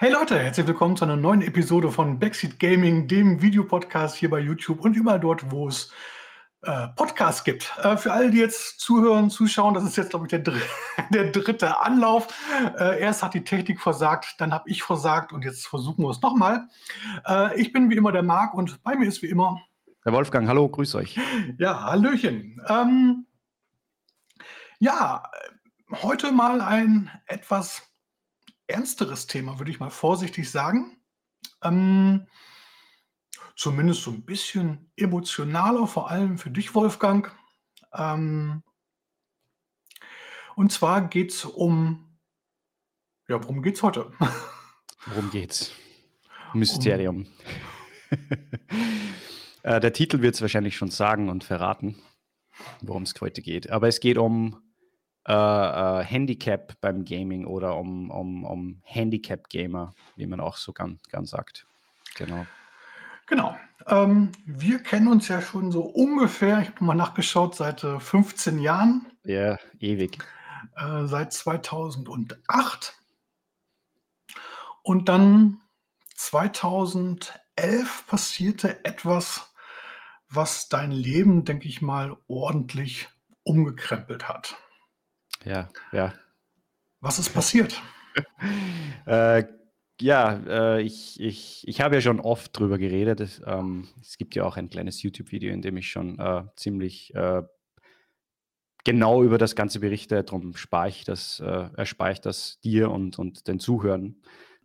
Hey Leute, herzlich willkommen zu einer neuen Episode von Backseat Gaming, dem Videopodcast hier bei YouTube und überall dort, wo es äh, Podcasts gibt. Äh, für alle, die jetzt zuhören, zuschauen, das ist jetzt, glaube ich, der, dr der dritte Anlauf. Äh, erst hat die Technik versagt, dann habe ich versagt und jetzt versuchen wir es nochmal. Äh, ich bin wie immer der Marc und bei mir ist wie immer der Wolfgang. Hallo, grüß euch. Ja, Hallöchen. Ähm, ja, heute mal ein etwas ernsteres Thema, würde ich mal vorsichtig sagen. Ähm, zumindest so ein bisschen emotionaler, vor allem für dich, Wolfgang. Ähm, und zwar geht es um, ja, worum geht es heute? Worum geht's? Mysterium. Um, äh, der Titel wird es wahrscheinlich schon sagen und verraten, worum es heute geht. Aber es geht um äh, äh, Handicap beim Gaming oder um, um, um Handicap-Gamer, wie man auch so gern, gern sagt. Genau. Genau. Ähm, wir kennen uns ja schon so ungefähr, ich habe mal nachgeschaut, seit äh, 15 Jahren. Ja, ewig. Äh, seit 2008. Und dann 2011 passierte etwas, was dein Leben, denke ich mal, ordentlich umgekrempelt hat. Ja, ja. Was ist passiert? äh, ja, äh, ich, ich, ich habe ja schon oft drüber geredet. Es, ähm, es gibt ja auch ein kleines YouTube-Video, in dem ich schon äh, ziemlich äh, genau über das Ganze berichte. Darum spare ich das, äh, erspare ich das dir und, und den Zuhörern,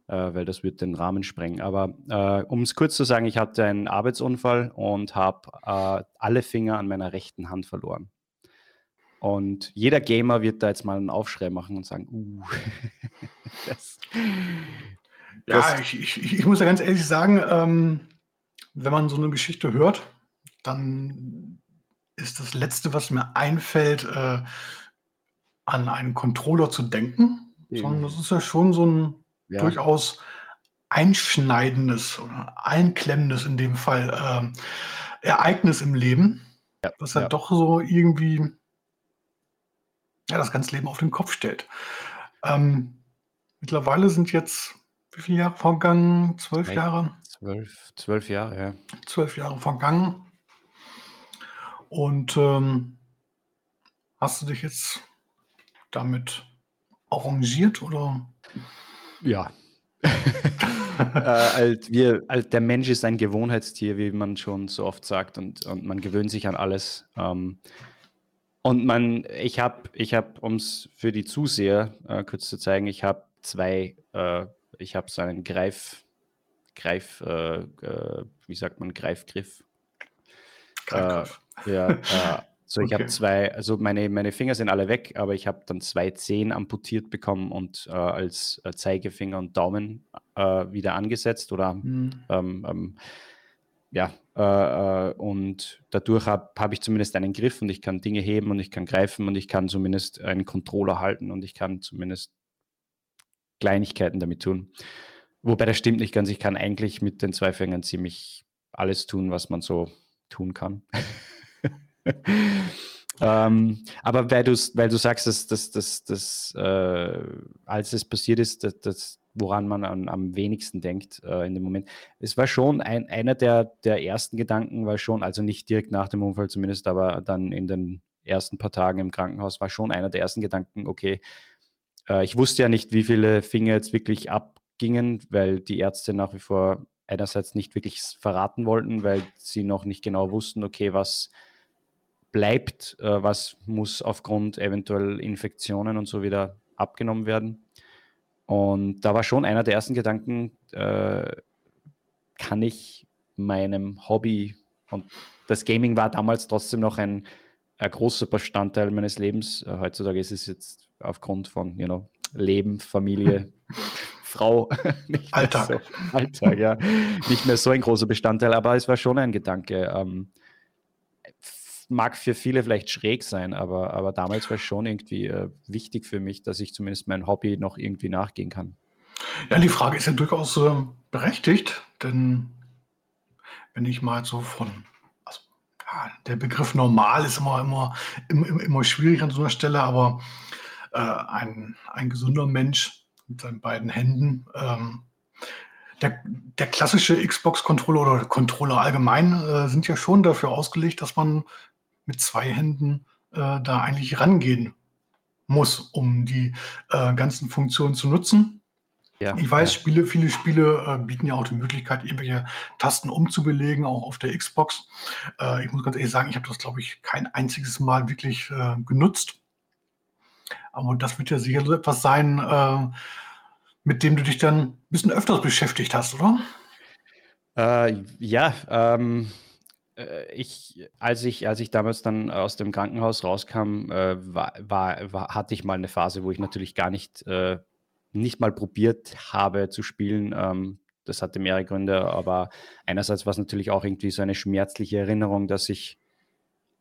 weil das wird den Rahmen sprengen. Aber äh, um es kurz zu sagen, ich hatte einen Arbeitsunfall und habe alle Finger an meiner rechten Hand verloren. Und jeder Gamer wird da jetzt mal einen Aufschrei machen und sagen, uh, das, ja, ich, ich, ich, muss ja ganz ehrlich sagen, ähm, wenn man so eine Geschichte hört, dann ist das Letzte, was mir einfällt, äh, an einen Controller zu denken, sondern das ist ja schon so ein ja. durchaus einschneidendes oder einklemmendes in dem Fall äh, Ereignis im Leben, ja. was ja, ja doch so irgendwie ja, das ganze Leben auf den Kopf stellt. Ähm, mittlerweile sind jetzt wie viele Jahre vergangen? Zwölf Nein, Jahre? Zwölf, zwölf Jahre, ja. Zwölf Jahre vergangen. Und ähm, hast du dich jetzt damit arrangiert oder? Ja. äh, alt, wir, alt, der Mensch ist ein Gewohnheitstier, wie man schon so oft sagt, und, und man gewöhnt sich an alles. Ähm, und man, ich habe, ich habe, um es für die Zuseher äh, kurz zu zeigen, ich habe zwei, äh, ich habe so einen Greif, Greif, äh, äh wie sagt man, Greifgriff. Greifgriff. Äh, ja, äh, so ich habe zwei, also meine, meine Finger sind alle weg, aber ich habe dann zwei Zehen amputiert bekommen und als Zeigefinger und Daumen wieder angesetzt oder mhm. ähm, ähm, ja, äh, äh, und dadurch habe hab ich zumindest einen Griff und ich kann Dinge heben und ich kann greifen und ich kann zumindest einen Controller halten und ich kann zumindest Kleinigkeiten damit tun. Wobei das stimmt nicht ganz. Ich kann eigentlich mit den zwei Fingern ziemlich alles tun, was man so tun kann. ähm, aber weil, weil du sagst, dass, dass, dass, dass äh, als es passiert ist, dass, dass woran man an, am wenigsten denkt äh, in dem Moment. Es war schon ein, einer der, der ersten Gedanken, war schon, also nicht direkt nach dem Unfall zumindest, aber dann in den ersten paar Tagen im Krankenhaus war schon einer der ersten Gedanken, okay, äh, ich wusste ja nicht, wie viele Finger jetzt wirklich abgingen, weil die Ärzte nach wie vor einerseits nicht wirklich verraten wollten, weil sie noch nicht genau wussten, okay, was bleibt, äh, was muss aufgrund eventuell Infektionen und so wieder abgenommen werden. Und da war schon einer der ersten Gedanken, äh, kann ich meinem Hobby, und das Gaming war damals trotzdem noch ein, ein großer Bestandteil meines Lebens. Äh, heutzutage ist es jetzt aufgrund von you know, Leben, Familie, Frau, Alltag. So, Alltag, ja, nicht mehr so ein großer Bestandteil, aber es war schon ein Gedanke. Ähm, mag für viele vielleicht schräg sein, aber, aber damals war es schon irgendwie äh, wichtig für mich, dass ich zumindest mein Hobby noch irgendwie nachgehen kann. Ja, die Frage ist ja durchaus äh, berechtigt, denn wenn ich mal so von, also der Begriff normal ist immer, immer, immer, immer schwierig an so einer Stelle, aber äh, ein, ein gesunder Mensch mit seinen beiden Händen. Ähm, der, der, klassische Xbox-Controller oder Controller allgemein äh, sind ja schon dafür ausgelegt, dass man mit zwei Händen äh, da eigentlich rangehen muss, um die äh, ganzen Funktionen zu nutzen. Ja, ich weiß, ja. Spiele, viele Spiele äh, bieten ja auch die Möglichkeit, irgendwelche Tasten umzubelegen, auch auf der Xbox. Äh, ich muss ganz ehrlich sagen, ich habe das, glaube ich, kein einziges Mal wirklich äh, genutzt. Aber das wird ja sicher so etwas sein, äh, mit dem du dich dann ein bisschen öfters beschäftigt hast, oder? Äh, ja, ähm, äh, ich, als ich, als ich damals dann aus dem Krankenhaus rauskam, war, war, war, hatte ich mal eine Phase, wo ich natürlich gar nicht nicht mal probiert habe zu spielen. Ähm, das hatte mehrere Gründe, aber einerseits war es natürlich auch irgendwie so eine schmerzliche Erinnerung, dass ich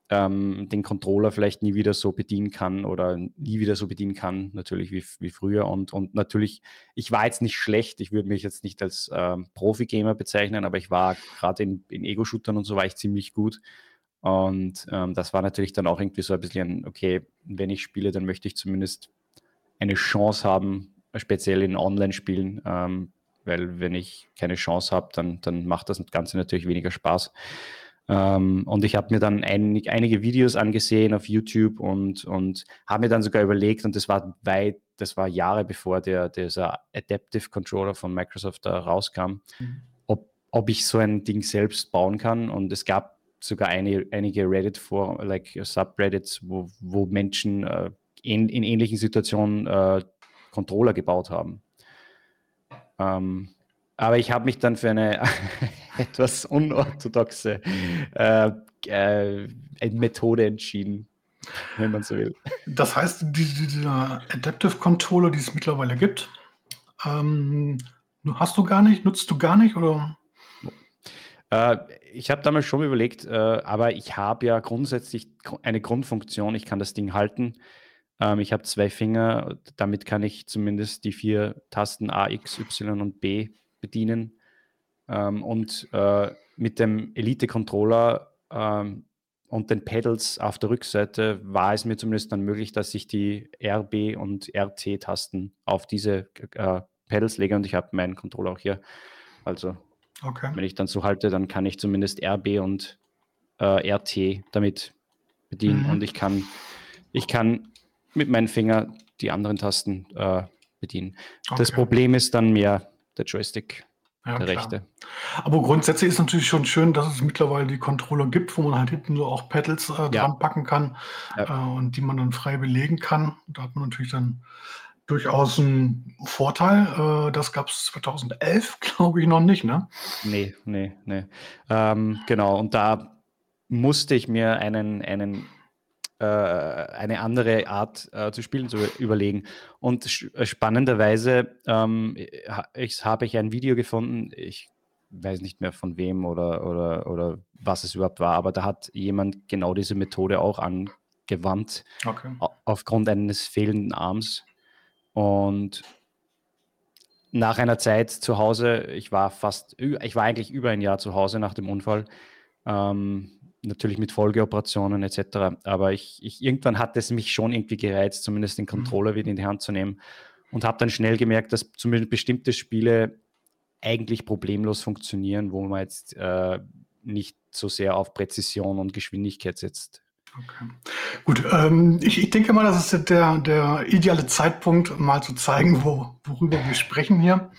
ähm, den Controller vielleicht nie wieder so bedienen kann oder nie wieder so bedienen kann, natürlich wie, wie früher. Und, und natürlich, ich war jetzt nicht schlecht, ich würde mich jetzt nicht als ähm, Profi-Gamer bezeichnen, aber ich war gerade in, in Ego-Shootern und so war ich ziemlich gut. Und ähm, das war natürlich dann auch irgendwie so ein bisschen, okay, wenn ich spiele, dann möchte ich zumindest eine Chance haben, speziell in Online-Spielen, ähm, weil wenn ich keine Chance habe, dann, dann macht das Ganze natürlich weniger Spaß. Ähm, und ich habe mir dann ein, einige Videos angesehen auf YouTube und, und habe mir dann sogar überlegt, und das war weit, das war Jahre bevor der, dieser Adaptive Controller von Microsoft da rauskam, mhm. ob, ob ich so ein Ding selbst bauen kann. Und es gab sogar eine, einige Reddit vor, like Subreddits, wo, wo Menschen äh, in, in ähnlichen Situationen äh, Controller gebaut haben. Ähm, aber ich habe mich dann für eine etwas unorthodoxe äh, äh, Methode entschieden, wenn man so will. Das heißt, die, dieser Adaptive Controller, die es mittlerweile gibt, ähm, hast du gar nicht, nutzt du gar nicht oder? Äh, ich habe damals schon überlegt, äh, aber ich habe ja grundsätzlich eine Grundfunktion. Ich kann das Ding halten. Ähm, ich habe zwei Finger, damit kann ich zumindest die vier Tasten A, X, Y und B bedienen. Ähm, und äh, mit dem Elite-Controller ähm, und den Pedals auf der Rückseite war es mir zumindest dann möglich, dass ich die RB und RT-Tasten auf diese äh, Pedals lege und ich habe meinen Controller auch hier. Also okay. wenn ich dann so halte, dann kann ich zumindest RB und äh, RT damit bedienen mhm. und ich kann, ich kann mit meinen Fingern die anderen Tasten äh, bedienen. Okay. Das Problem ist dann mehr der Joystick, ja, der klar. rechte. Aber grundsätzlich ist es natürlich schon schön, dass es mittlerweile die Controller gibt, wo man halt hinten so auch Pedals äh, ja. dran packen kann ja. äh, und die man dann frei belegen kann. Da hat man natürlich dann durchaus einen Vorteil. Äh, das gab es 2011, glaube ich, noch nicht, ne? Nee, nee, nee. Ähm, genau, und da musste ich mir einen, einen äh, eine andere Art äh, zu spielen zu überlegen. Und äh, spannenderweise ähm, ich, habe ich ein Video gefunden, ich weiß nicht mehr von wem oder, oder, oder was es überhaupt war, aber da hat jemand genau diese Methode auch angewandt, okay. aufgrund eines fehlenden Arms. Und nach einer Zeit zu Hause, ich war fast, ich war eigentlich über ein Jahr zu Hause nach dem Unfall, ähm, natürlich mit Folgeoperationen etc. Aber ich, ich, irgendwann hat es mich schon irgendwie gereizt, zumindest den mhm. Controller wieder in die Hand zu nehmen und habe dann schnell gemerkt, dass zumindest bestimmte Spiele eigentlich problemlos funktionieren, wo man jetzt äh, nicht so sehr auf Präzision und Geschwindigkeit setzt. Okay. Gut, ähm, ich, ich, denke mal, das ist der, der ideale Zeitpunkt, mal zu zeigen, wo, worüber wir sprechen hier.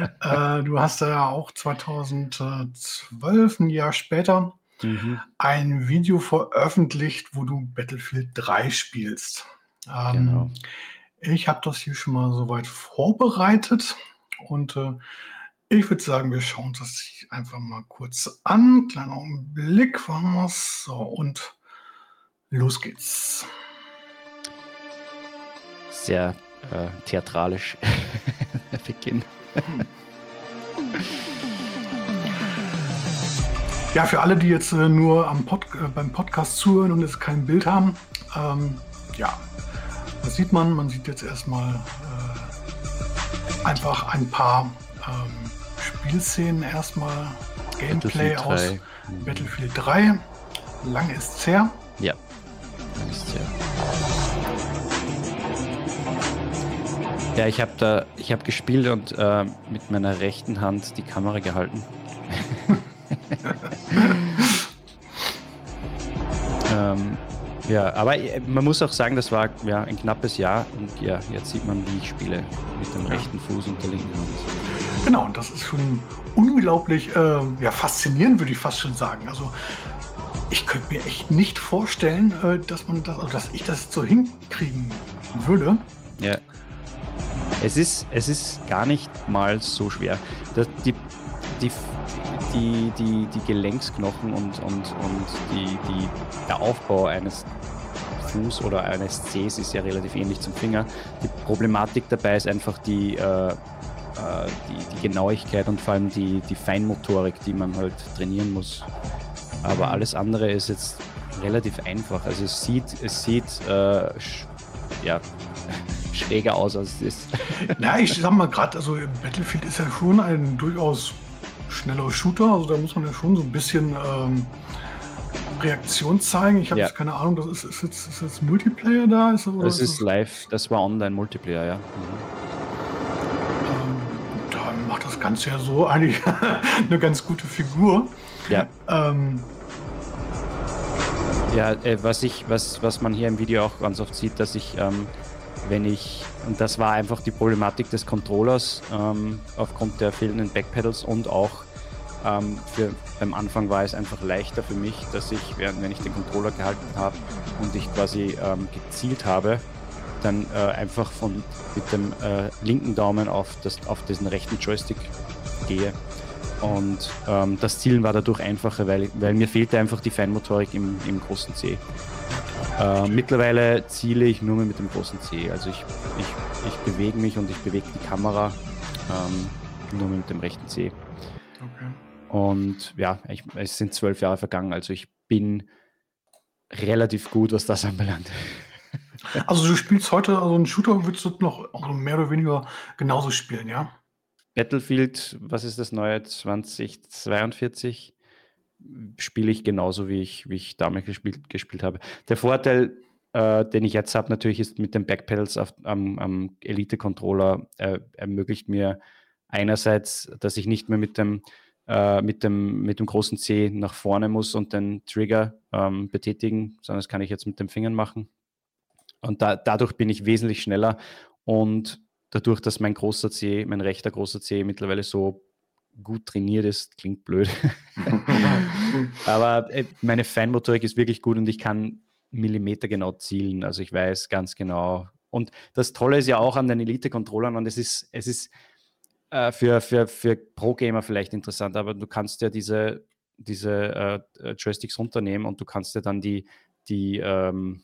äh, du hast ja auch 2012, ein Jahr später, mhm. ein Video veröffentlicht, wo du Battlefield 3 spielst. Ähm, genau. Ich habe das hier schon mal soweit vorbereitet und äh, ich würde sagen, wir schauen das einfach mal kurz an. Kleiner Blick, was so und los geht's. Sehr äh, theatralisch Beginn. Ja, für alle, die jetzt äh, nur am Pod, äh, beim Podcast zuhören und jetzt kein Bild haben, ähm, ja, was sieht man? Man sieht jetzt erstmal äh, einfach ein paar ähm, Spielszenen, erstmal Gameplay aus 3. Battlefield 3. Lange ist es her? Ja, lange ist es her. Ja, ich habe da, ich habe gespielt und äh, mit meiner rechten Hand die Kamera gehalten. Ähm, ja, aber äh, man muss auch sagen, das war ja ein knappes Jahr und ja, jetzt sieht man, wie ich spiele mit dem rechten Fuß und der linken Hand. Genau, und das ist schon unglaublich äh, ja, faszinierend, würde ich fast schon sagen. Also ich könnte mir echt nicht vorstellen, äh, dass man das, also dass ich das so hinkriegen würde. Ja. Es ist, es ist gar nicht mal so schwer. Das, die, die, die, die, die Gelenksknochen und, und, und die, die, der Aufbau eines Fuß oder eines Cs ist ja relativ ähnlich zum Finger. Die Problematik dabei ist einfach die, äh, äh, die, die, Genauigkeit und vor allem die, die Feinmotorik, die man halt trainieren muss. Aber alles andere ist jetzt relativ einfach. Also es sieht, es sieht äh, ja, schräger aus, als es ist. Na, ich sag mal gerade, also Battlefield ist ja schon ein durchaus schneller Shooter, also da muss man ja schon so ein bisschen ähm, Reaktion zeigen. Ich habe ja. jetzt keine Ahnung, das ist, ist, jetzt, ist jetzt Multiplayer da? Ist, das ist, ist live, das war Online-Multiplayer, ja. Mhm. Ähm, da macht das Ganze ja so eigentlich eine ganz gute Figur. Ja. Ähm, ja, äh, was, ich, was, was man hier im Video auch ganz oft sieht, dass ich, ähm, wenn ich, und das war einfach die Problematik des Controllers ähm, aufgrund der fehlenden Backpedals und auch ähm, für, beim Anfang war es einfach leichter für mich, dass ich, während wenn ich den Controller gehalten habe und ich quasi ähm, gezielt habe, dann äh, einfach von, mit dem äh, linken Daumen auf, das, auf diesen rechten Joystick gehe. Und ähm, das Zielen war dadurch einfacher, weil, weil mir fehlte einfach die Feinmotorik im, im großen C. Äh, mittlerweile ziele ich nur mehr mit dem großen C. Also ich, ich, ich bewege mich und ich bewege die Kamera ähm, nur mit dem rechten C. Okay. Und ja, ich, es sind zwölf Jahre vergangen, also ich bin relativ gut, was das anbelangt. Also du spielst heute, also einen Shooter würdest du noch also mehr oder weniger genauso spielen, ja? Battlefield, was ist das neue, 2042, spiele ich genauso, wie ich, wie ich damals gespielt, gespielt habe. Der Vorteil, äh, den ich jetzt habe, natürlich ist mit den Backpedals auf, am, am Elite-Controller äh, ermöglicht mir einerseits, dass ich nicht mehr mit dem äh, mit, dem, mit dem großen C nach vorne muss und den Trigger ähm, betätigen, sondern das kann ich jetzt mit den Fingern machen. Und da, dadurch bin ich wesentlich schneller und dadurch, dass mein großer C, mein rechter großer C mittlerweile so gut trainiert ist, klingt blöd. Aber äh, meine Feinmotorik ist wirklich gut und ich kann Millimeter genau zielen. Also ich weiß ganz genau. Und das Tolle ist ja auch an den Elite-Controllern und es ist, es ist äh, für, für, für Pro-Gamer vielleicht interessant, aber du kannst ja diese, diese äh, Joysticks runternehmen und du kannst ja dann die, die, ähm,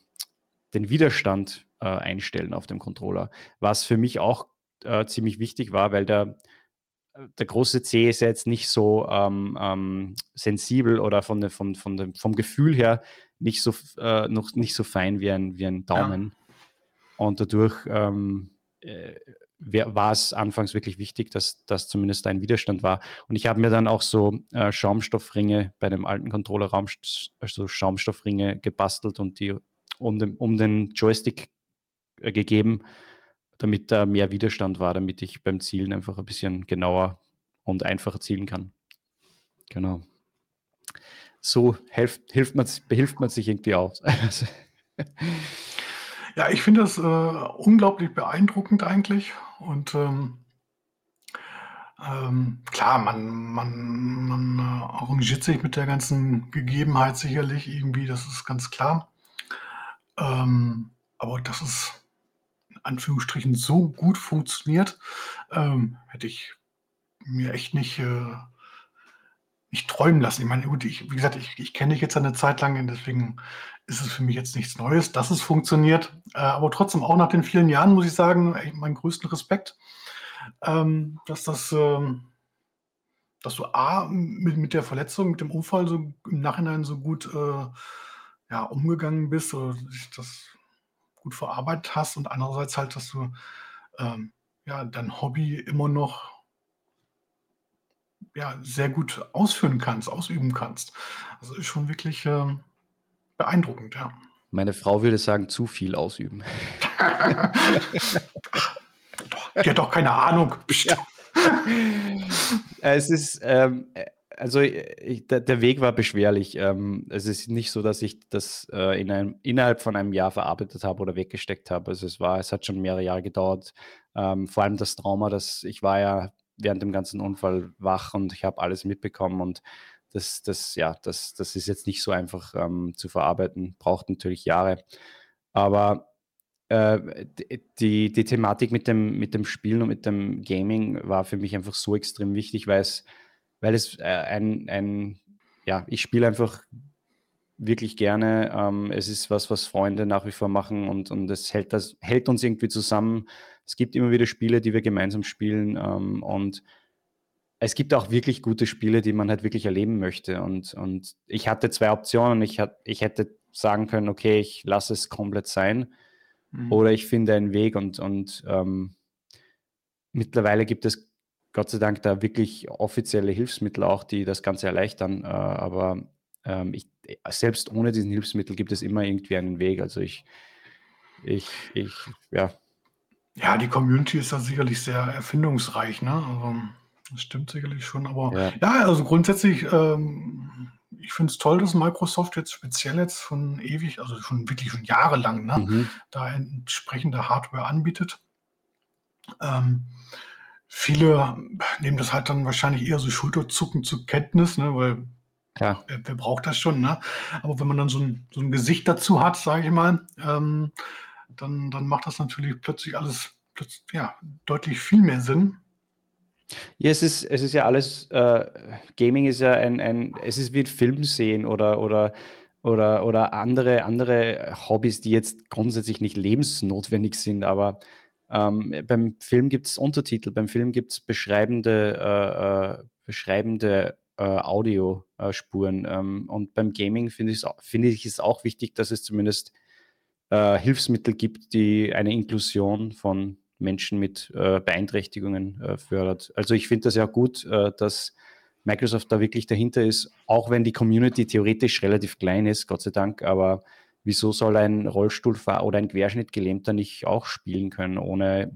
den Widerstand äh, einstellen auf dem Controller. Was für mich auch äh, ziemlich wichtig war, weil der, der große C ist ja jetzt nicht so ähm, ähm, sensibel oder von, de, von, von dem, vom Gefühl her nicht so, äh, noch nicht so fein wie ein, wie ein Daumen. Ja. Und dadurch ähm, äh, war es anfangs wirklich wichtig, dass das zumindest ein Widerstand war. Und ich habe mir dann auch so äh, Schaumstoffringe bei dem alten Controller-Raum, also Schaumstoffringe gebastelt und die um den, um den Joystick äh, gegeben, damit da mehr Widerstand war, damit ich beim Zielen einfach ein bisschen genauer und einfacher zielen kann. Genau. So hilft, hilft man, behilft man sich irgendwie aus. Ja, ich finde das, äh, unglaublich beeindruckend eigentlich und, ähm ähm, klar, man man man, äh, arrangiert sich mit der ganzen Gegebenheit sicherlich irgendwie, das ist ganz klar. Ähm, aber dass es in Anführungsstrichen so gut funktioniert, ähm, hätte ich mir echt nicht, äh nicht träumen lassen. Ich meine, gut, ich wie gesagt, ich ich kenne dich jetzt eine Zeit lang, deswegen ist es für mich jetzt nichts Neues, dass es funktioniert. Äh, aber trotzdem, auch nach den vielen Jahren muss ich sagen, meinen größten Respekt, ähm, dass das, ähm, dass du A, mit, mit der Verletzung, mit dem Unfall so im Nachhinein so gut äh, ja, umgegangen bist oder das gut verarbeitet hast und andererseits halt, dass du ähm, ja, dein Hobby immer noch ja, sehr gut ausführen kannst, ausüben kannst. Also ist schon wirklich ähm, beeindruckend, ja. Meine Frau würde sagen, zu viel ausüben. Die hat doch keine Ahnung. Ja. es ist, ähm, also ich, der, der, Weg war beschwerlich. Ähm, es ist nicht so, dass ich das äh, in einem, innerhalb von einem Jahr verarbeitet habe oder weggesteckt habe. Also es war, es hat schon mehrere Jahre gedauert. Ähm, vor allem das Trauma, dass ich war ja während dem ganzen Unfall wach und ich habe alles mitbekommen und das, das, ja, das, das ist jetzt nicht so einfach ähm, zu verarbeiten, braucht natürlich Jahre. Aber äh, die, die Thematik mit dem, mit dem Spielen und mit dem Gaming war für mich einfach so extrem wichtig, weil es, weil es äh, ein, ein, ja, ich spiele einfach wirklich gerne. Ähm, es ist was, was Freunde nach wie vor machen und, und es hält, das, hält uns irgendwie zusammen. Es gibt immer wieder Spiele, die wir gemeinsam spielen ähm, und es gibt auch wirklich gute Spiele, die man halt wirklich erleben möchte. Und, und ich hatte zwei Optionen. Ich, hat, ich hätte sagen können, okay, ich lasse es komplett sein. Mhm. Oder ich finde einen Weg und, und ähm, mittlerweile gibt es Gott sei Dank da wirklich offizielle Hilfsmittel auch, die das Ganze erleichtern. Äh, aber ähm, ich, selbst ohne diesen Hilfsmittel gibt es immer irgendwie einen Weg. Also ich, ich, ich, ja. Ja, die Community ist da sicherlich sehr erfindungsreich, ne? Also das stimmt sicherlich schon, aber ja, ja also grundsätzlich, ähm, ich finde es toll, dass Microsoft jetzt speziell jetzt von ewig, also schon wirklich schon jahrelang, ne, mhm. da entsprechende Hardware anbietet. Ähm, viele nehmen das halt dann wahrscheinlich eher so Schulterzucken zur Kenntnis, ne, weil ja. wer, wer, braucht das schon, ne? Aber wenn man dann so ein, so ein Gesicht dazu hat, sage ich mal, ähm, dann, dann macht das natürlich plötzlich alles plötzlich, ja, deutlich viel mehr Sinn. Ja, es ist, es ist ja alles, äh, Gaming ist ja ein, ein, es ist wie ein Film sehen oder, oder, oder, oder andere, andere Hobbys, die jetzt grundsätzlich nicht lebensnotwendig sind, aber ähm, beim Film gibt es Untertitel, beim Film gibt es beschreibende, äh, äh, beschreibende äh, Audiospuren ähm, und beim Gaming finde ich, find ich es auch wichtig, dass es zumindest äh, Hilfsmittel gibt, die eine Inklusion von Menschen mit äh, Beeinträchtigungen äh, fördert. Also ich finde das ja gut, äh, dass Microsoft da wirklich dahinter ist, auch wenn die Community theoretisch relativ klein ist, Gott sei Dank, aber wieso soll ein Rollstuhlfahrer oder ein Querschnittgelähmter nicht auch spielen können, ohne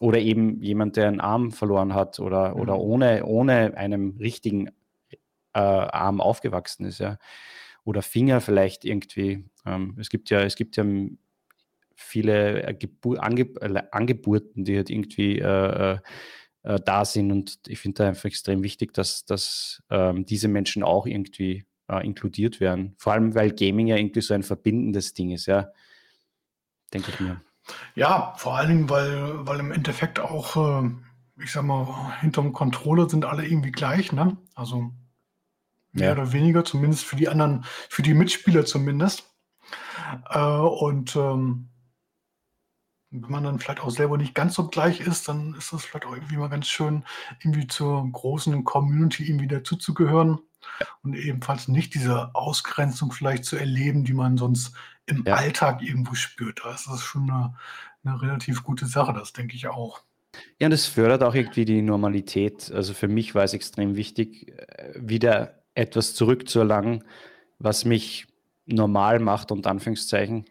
oder eben jemand, der einen Arm verloren hat oder, mhm. oder ohne, ohne einem richtigen äh, Arm aufgewachsen ist, ja. Oder Finger vielleicht irgendwie. Ähm, es gibt ja, es gibt ja viele äh, Gebur Ange äh, Angeburten, die halt irgendwie äh, äh, äh, da sind. Und ich finde da einfach extrem wichtig, dass, dass ähm, diese Menschen auch irgendwie äh, inkludiert werden. Vor allem, weil Gaming ja irgendwie so ein verbindendes Ding ist, ja. Denke ich mir. Ja, vor allen Dingen, weil, weil im Endeffekt auch, ich sag mal, hinterm Controller sind alle irgendwie gleich, ne? Also mehr ja. oder weniger, zumindest für die anderen, für die Mitspieler zumindest. Äh, und ähm, wenn man dann vielleicht auch selber nicht ganz so gleich ist, dann ist das vielleicht auch irgendwie mal ganz schön, irgendwie zur großen Community irgendwie dazuzugehören und ebenfalls nicht diese Ausgrenzung vielleicht zu erleben, die man sonst im Ja. Alltag irgendwo spürt. Das ist schon eine 'ne relativ gute Sache, das denke ich auch. Ja, und es fördert auch irgendwie die Normalität. Also, für mich war es extrem wichtig, äh, wieder etwas zurückzuerlangen, was mich normal macht, unter Anführungszeichen.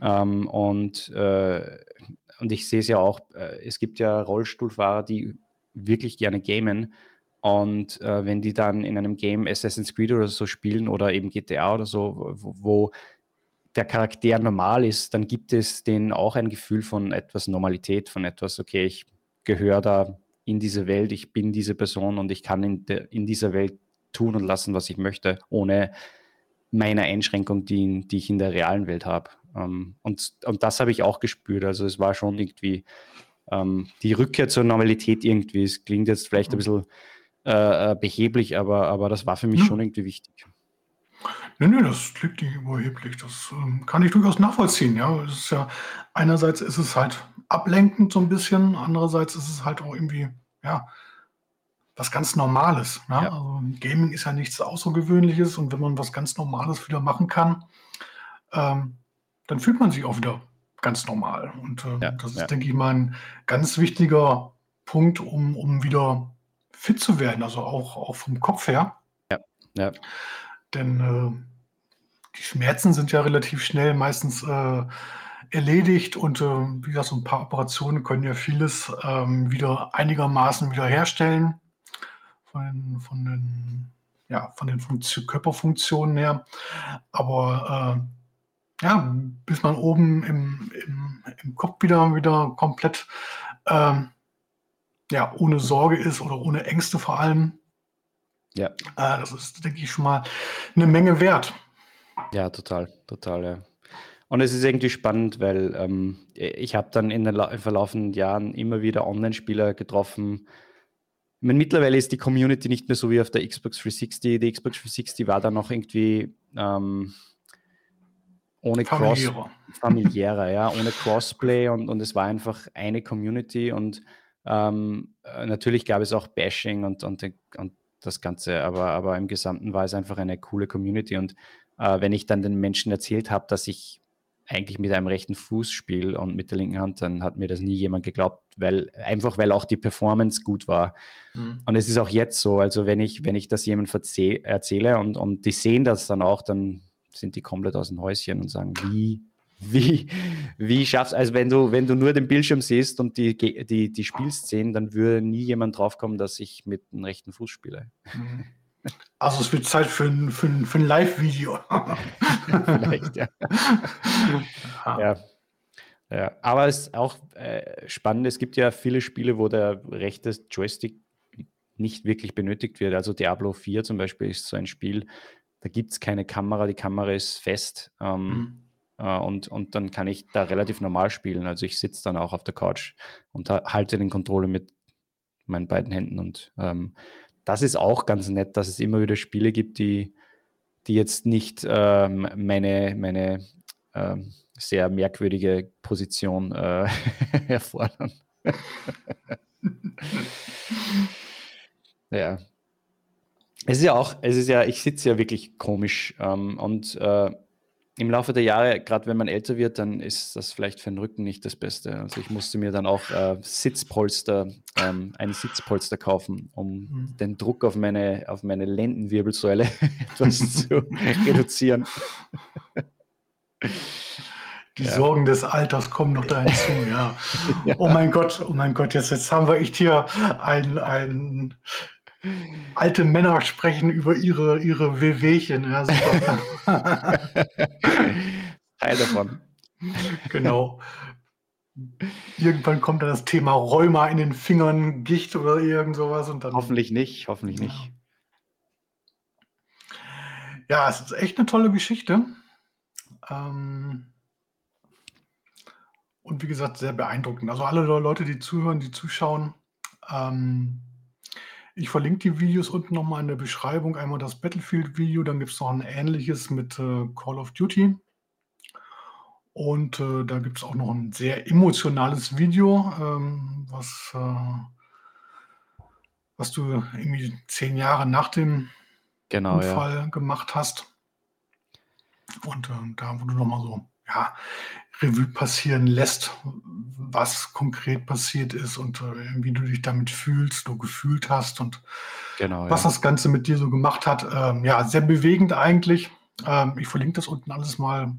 Ähm, und, äh, und ich sehe es ja auch, äh, es gibt ja Rollstuhlfahrer, die wirklich gerne gamen. Und äh, wenn die dann in einem Game Assassin's Creed oder so spielen oder eben GTA oder so, wo, wo der Charakter normal ist, dann gibt es denen auch ein Gefühl von etwas Normalität, von etwas, okay, ich gehöre da in diese Welt, ich bin diese Person und ich kann in, de, in dieser Welt tun und lassen, was ich möchte, ohne meine Einschränkung, die, die ich in der realen Welt habe. Ähm, und, und das habe ich auch gespürt. Also es war schon irgendwie ähm, die Rückkehr zur Normalität irgendwie. Es klingt jetzt vielleicht ein bisschen äh, äh beheblich, aber, aber das war für mich ja. schon irgendwie wichtig. Nee, nee, das klingt nicht überheblich. Das ähm, kann ich durchaus nachvollziehen. Ja, es ist ja einerseits ist es halt ablenkend so ein bisschen, andererseits ist es halt auch irgendwie ja was ganz Normales. Ja? Ja. Also Gaming ist ja nichts Außergewöhnliches und wenn man was ganz Normales wieder machen kann, ähm, dann fühlt man sich auch wieder ganz normal. Und äh, ja, das ist, ja. denke ich mal, ein ganz wichtiger Punkt, um, um wieder fit zu werden, also auch, auch vom Kopf her. Ja, ja. Denn äh, die Schmerzen sind ja relativ schnell meistens äh, erledigt und äh, wie gesagt, so ein paar Operationen können ja vieles ähm, wieder einigermaßen wiederherstellen von den, von den, ja, von den Funktion, Körperfunktionen her. Aber äh, ja, bis man oben im, im, im Kopf wieder, wieder komplett ähm, ja, ohne Sorge ist oder ohne Ängste vor allem. Ja. Äh, das ist, denke ich, schon mal eine Menge wert. Ja, total, total, ja. Und es ist irgendwie spannend, weil ähm, ich habe dann in den verlaufenden Jahren immer wieder Online-Spieler getroffen. Ich meine, mittlerweile ist die Community nicht mehr so wie auf der Xbox 360. Die Xbox 360 war dann noch irgendwie ähm, ohne Cross familiärer, ja, ohne Crossplay und, und es war einfach eine Community und ähm, äh, natürlich gab es auch Bashing und, und, und das Ganze, aber, aber im Gesamten war es einfach eine coole Community und äh, wenn ich dann den Menschen erzählt habe, dass ich eigentlich mit einem rechten Fuß spiele und mit der linken Hand, dann hat mir das nie jemand geglaubt, weil einfach weil auch die Performance gut war. Mhm. Und es ist auch jetzt so, also wenn ich, wenn ich das jemandem erzähle und, und die sehen das dann auch, dann sind die komplett aus dem Häuschen und sagen, wie, wie, wie schaffst also wenn du, wenn du nur den Bildschirm siehst und die, die, die Spielszenen, dann würde nie jemand draufkommen, dass ich mit einem rechten Fuß spiele. Mhm. Also es wird Zeit für ein, für ein, für ein Live-Video. Vielleicht, ja. ja. ja. Aber es ist auch äh, spannend, es gibt ja viele Spiele, wo der rechte Joystick nicht wirklich benötigt wird. Also Diablo 4 zum Beispiel ist so ein Spiel, da gibt es keine Kamera, die Kamera ist fest. Ähm, mhm. Äh, und, und dann kann ich da relativ normal spielen. Also ich sitze dann auch auf der Couch und halte den Controller mit meinen beiden Händen und ähm, das ist auch ganz nett, dass es immer wieder Spiele gibt, die, die jetzt nicht ähm, meine, meine ähm, sehr merkwürdige Position äh, erfordern. ja. Es ist ja auch, es ist ja, ich sitze ja wirklich komisch ähm, und äh, im Laufe der Jahre, gerade wenn man älter wird, dann ist das vielleicht für den Rücken nicht das Beste. Also ich musste mir dann auch äh, Sitzpolster, ähm, ein Sitzpolster kaufen, um mhm. den Druck auf meine, auf meine Lendenwirbelsäule etwas zu reduzieren. Die ja. Sorgen des Alters kommen noch da hinzu, ja. ja. Oh mein Gott, oh mein Gott, jetzt, jetzt haben wir echt hier ein, ein Alte Männer sprechen über ihre, ihre Wehwehchen. Ja, Teil davon. Genau. Irgendwann kommt dann das Thema Rheuma in den Fingern, Gicht oder irgend sowas. Und dann, hoffentlich nicht, hoffentlich ja. nicht. Ja, es ist echt eine tolle Geschichte. Ähm und wie gesagt, sehr beeindruckend. Also alle Leute, die zuhören, die zuschauen, ähm ich verlinke die Videos unten nochmal in der Beschreibung. Einmal das Battlefield-Video, dann gibt es noch ein ähnliches mit äh, Call of Duty. Und äh, da gibt es auch noch ein sehr emotionales Video, ähm, was, äh, was du irgendwie zehn Jahre nach dem genau, Unfall ja. gemacht hast. Und äh, da, wo du nochmal so ja, Revue passieren lässt, was konkret passiert ist und äh, wie du dich damit fühlst, du gefühlt hast und genau, was ja. das Ganze mit dir so gemacht hat. Ähm, ja, sehr bewegend eigentlich. Ähm, ich verlinke das unten alles mal.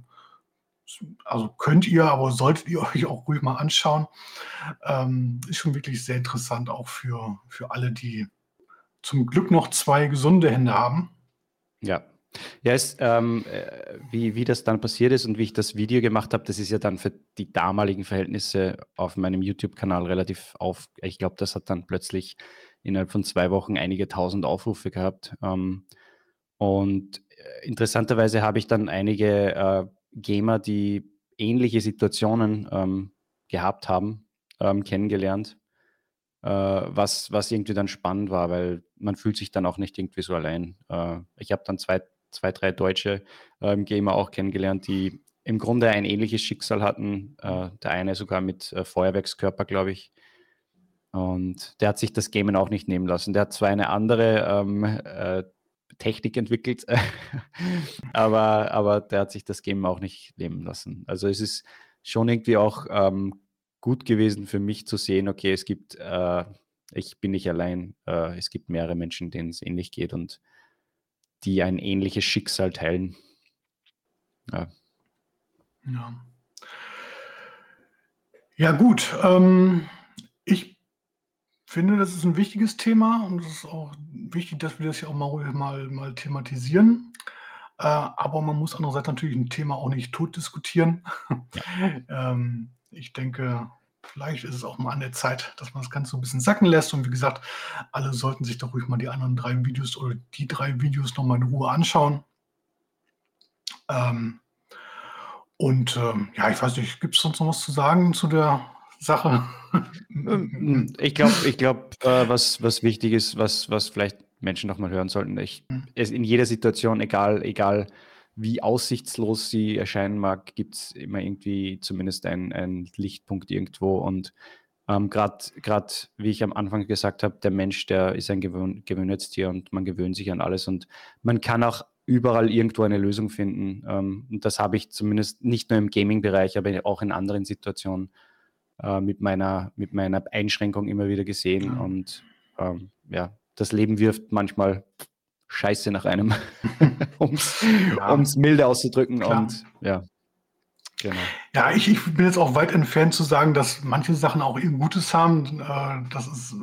Also könnt ihr, aber solltet ihr euch auch ruhig mal anschauen. Ähm, ist schon wirklich sehr interessant, auch für, für alle, die zum Glück noch zwei gesunde Hände haben. Ja, ja, es, ähm, äh, wie, wie das dann passiert ist und wie ich das Video gemacht habe, das ist ja dann für die damaligen Verhältnisse auf meinem YouTube-Kanal relativ auf. Ich glaube, das hat dann plötzlich innerhalb von zwei Wochen einige tausend Aufrufe gehabt. Ähm, und äh, interessanterweise habe ich dann einige äh, Gamer, die ähnliche Situationen ähm, gehabt haben, ähm, kennengelernt. Äh, was, was irgendwie dann spannend war, weil man fühlt sich dann auch nicht irgendwie so allein. Äh, ich habe dann zwei zwei, drei deutsche ähm, Gamer auch kennengelernt, die im Grunde ein ähnliches Schicksal hatten. Äh, der eine sogar mit äh, Feuerwerkskörper, glaube ich. Und der hat sich das Gamen auch nicht nehmen lassen. Der hat zwar eine andere ähm, äh, Technik entwickelt, aber, aber der hat sich das Game auch nicht nehmen lassen. Also es ist schon irgendwie auch ähm, gut gewesen für mich zu sehen, okay, es gibt, äh, ich bin nicht allein, äh, es gibt mehrere Menschen, denen es ähnlich geht und die ein ähnliches Schicksal teilen. Ja. Ja, ja gut. Ähm, ich finde, das ist ein wichtiges Thema und es ist auch wichtig, dass wir das ja auch mal, mal, mal thematisieren. Äh, aber man muss andererseits natürlich ein Thema auch nicht tot diskutieren. Ja. ähm, ich denke, vielleicht ist es auch mal an der Zeit, dass man das Ganze so ein bisschen sacken lässt. Und wie gesagt, alle sollten sich doch ruhig mal die anderen drei Videos oder die drei Videos nochmal in Ruhe anschauen. Ähm, und ähm, ja, ich weiß nicht, gibt es sonst noch was zu sagen zu der Sache? Ähm, ich glaube, ich glaub, äh, was, was wichtig ist, was, was vielleicht Menschen nochmal hören sollten, ich, mhm. es in jeder Situation, egal, egal wie aussichtslos sie erscheinen mag, gibt es immer irgendwie zumindest einen Lichtpunkt irgendwo. Und ähm, gerade, wie ich am Anfang gesagt habe, der Mensch, der ist ein Gewöhn Gewöhnheitstier und man gewöhnt sich an alles und man kann auch überall irgendwo eine Lösung finden. Ähm, und das habe ich zumindest nicht nur im Gaming-Bereich, aber auch in anderen Situationen äh, mit, meiner, mit meiner Einschränkung immer wieder gesehen. Und ähm, ja, das Leben wirft manchmal Scheiße nach einem, um es milde auszudrücken. Klar. Und ja, Genau. Ja, ich, ich, bin jetzt auch weit entfernt zu sagen, dass manche Sachen auch ihr Gutes haben. Äh, das ist,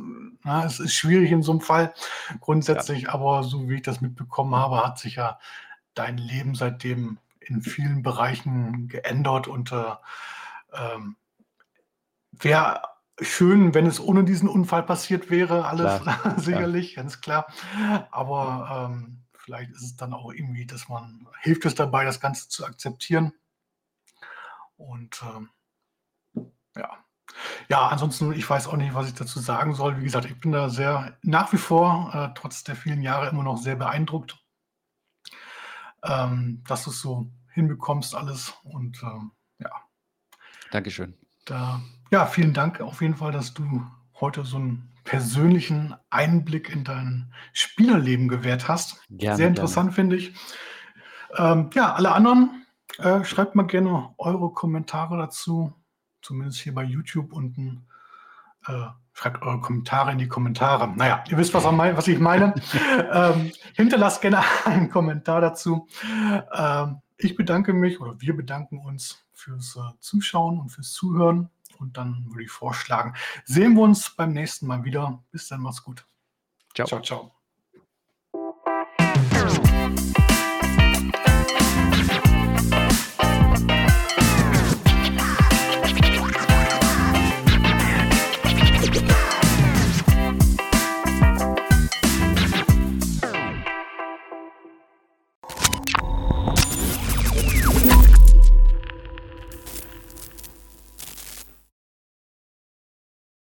na, es ist schwierig in so einem Fall grundsätzlich, ja. aber so wie ich das mitbekommen habe, hat sich ja dein Leben seitdem in vielen Bereichen geändert und äh, ähm, wäre schön, wenn es ohne diesen Unfall passiert wäre, alles klar. sicherlich, ja. ganz klar. Aber ähm, vielleicht ist es dann auch irgendwie, dass man hilft es dabei, das Ganze zu akzeptieren und ähm, ja. Ja, ansonsten, ich weiß auch nicht, was ich dazu sagen soll. Wie gesagt, ich bin da sehr nach wie vor, äh, trotz der vielen Jahre, immer noch sehr beeindruckt, ähm, dass du es so hinbekommst, alles. Und ähm, ja. Dankeschön. Da, ja, vielen Dank auf jeden Fall, dass du heute so einen persönlichen Einblick in dein Spielerleben gewährt hast. Gerne, sehr interessant, finde ich. Ähm, ja, alle anderen äh, schreibt mal gerne eure Kommentare dazu, zumindest hier bei YouTube unten. Äh, schreibt eure Kommentare in die Kommentare. Naja, ihr wisst, was, was ich meine. ähm, hinterlasst gerne einen Kommentar dazu. Ähm, ich bedanke mich oder wir bedanken uns fürs äh, Zuschauen und fürs Zuhören. Und dann würde ich vorschlagen, sehen wir uns beim nächsten Mal wieder. Bis dann, macht's gut. Ciao, ciao. ciao.